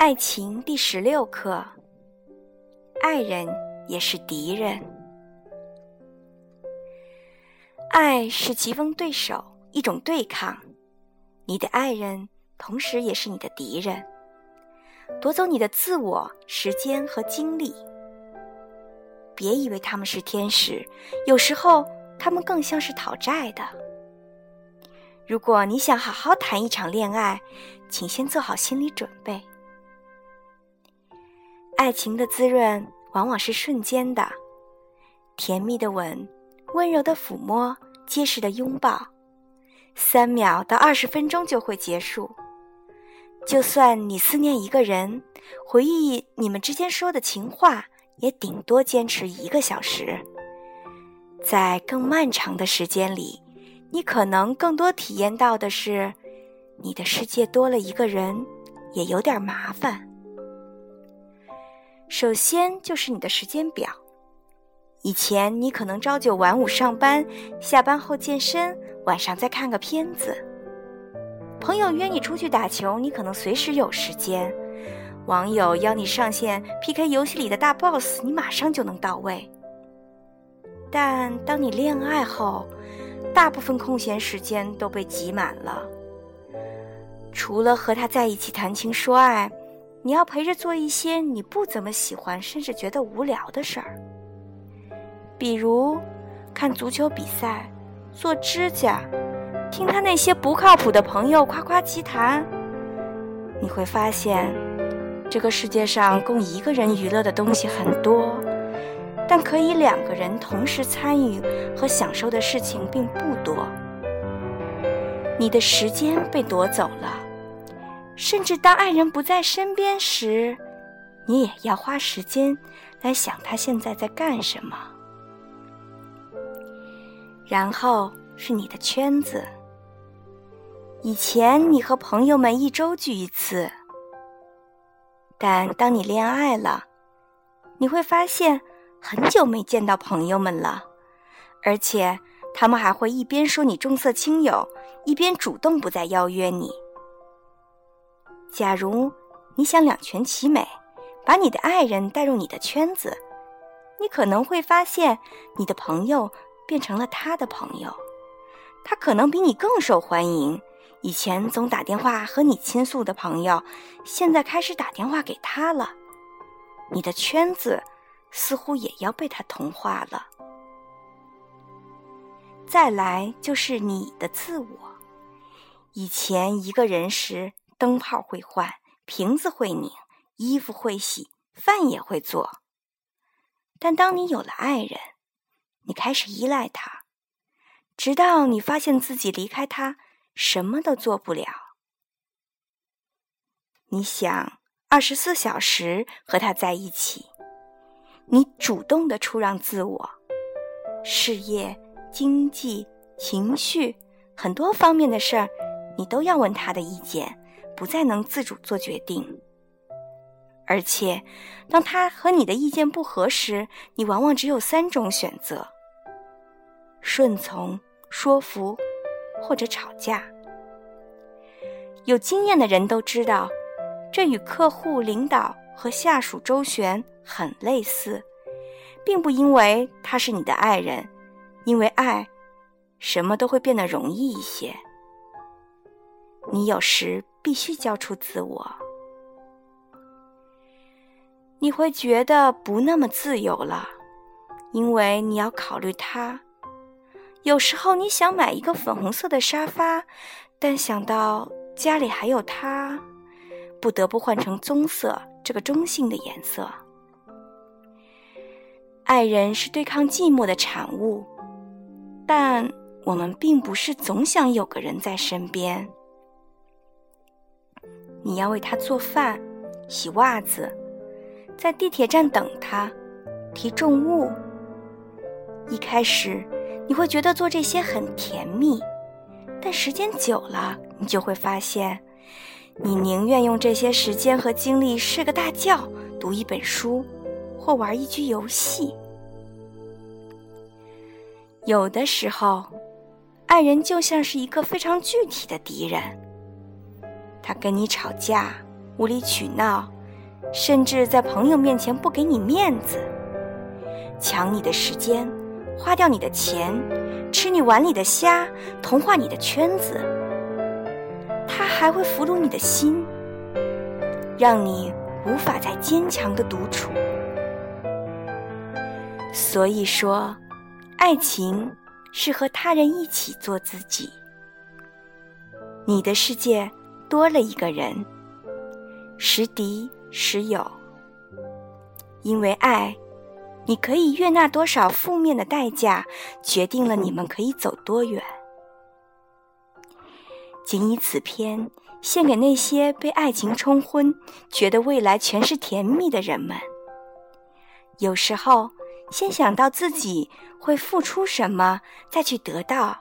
爱情第十六课：爱人也是敌人。爱是棋逢对手，一种对抗。你的爱人同时也是你的敌人，夺走你的自我、时间和精力。别以为他们是天使，有时候他们更像是讨债的。如果你想好好谈一场恋爱，请先做好心理准备。爱情的滋润往往是瞬间的，甜蜜的吻，温柔的抚摸，结实的拥抱，三秒到二十分钟就会结束。就算你思念一个人，回忆你们之间说的情话，也顶多坚持一个小时。在更漫长的时间里，你可能更多体验到的是，你的世界多了一个人，也有点麻烦。首先就是你的时间表。以前你可能朝九晚五上班，下班后健身，晚上再看个片子。朋友约你出去打球，你可能随时有时间。网友邀你上线 PK 游戏里的大 BOSS，你马上就能到位。但当你恋爱后，大部分空闲时间都被挤满了，除了和他在一起谈情说爱。你要陪着做一些你不怎么喜欢，甚至觉得无聊的事儿，比如看足球比赛、做指甲、听他那些不靠谱的朋友夸夸其谈。你会发现，这个世界上供一个人娱乐的东西很多，但可以两个人同时参与和享受的事情并不多。你的时间被夺走了。甚至当爱人不在身边时，你也要花时间来想他现在在干什么。然后是你的圈子。以前你和朋友们一周聚一次，但当你恋爱了，你会发现很久没见到朋友们了，而且他们还会一边说你重色轻友，一边主动不再邀约你。假如你想两全其美，把你的爱人带入你的圈子，你可能会发现你的朋友变成了他的朋友，他可能比你更受欢迎。以前总打电话和你倾诉的朋友，现在开始打电话给他了。你的圈子似乎也要被他同化了。再来就是你的自我，以前一个人时。灯泡会换，瓶子会拧，衣服会洗，饭也会做。但当你有了爱人，你开始依赖他，直到你发现自己离开他什么都做不了。你想二十四小时和他在一起，你主动的出让自我，事业、经济、情绪很多方面的事儿，你都要问他的意见。不再能自主做决定，而且，当他和你的意见不合时，你往往只有三种选择：顺从、说服，或者吵架。有经验的人都知道，这与客户、领导和下属周旋很类似，并不因为他是你的爱人，因为爱，什么都会变得容易一些。你有时。必须交出自我，你会觉得不那么自由了，因为你要考虑他。有时候你想买一个粉红色的沙发，但想到家里还有他，不得不换成棕色这个中性的颜色。爱人是对抗寂寞的产物，但我们并不是总想有个人在身边。你要为他做饭、洗袜子，在地铁站等他，提重物。一开始你会觉得做这些很甜蜜，但时间久了，你就会发现，你宁愿用这些时间和精力睡个大觉、读一本书，或玩一局游戏。有的时候，爱人就像是一个非常具体的敌人。他跟你吵架，无理取闹，甚至在朋友面前不给你面子，抢你的时间，花掉你的钱，吃你碗里的虾，同化你的圈子。他还会俘虏你的心，让你无法再坚强的独处。所以说，爱情是和他人一起做自己。你的世界多了一个人，时敌时友。因为爱，你可以悦纳多少负面的代价，决定了你们可以走多远。仅以此篇献给那些被爱情冲昏、觉得未来全是甜蜜的人们。有时候。先想到自己会付出什么，再去得到，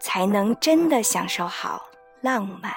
才能真的享受好浪漫。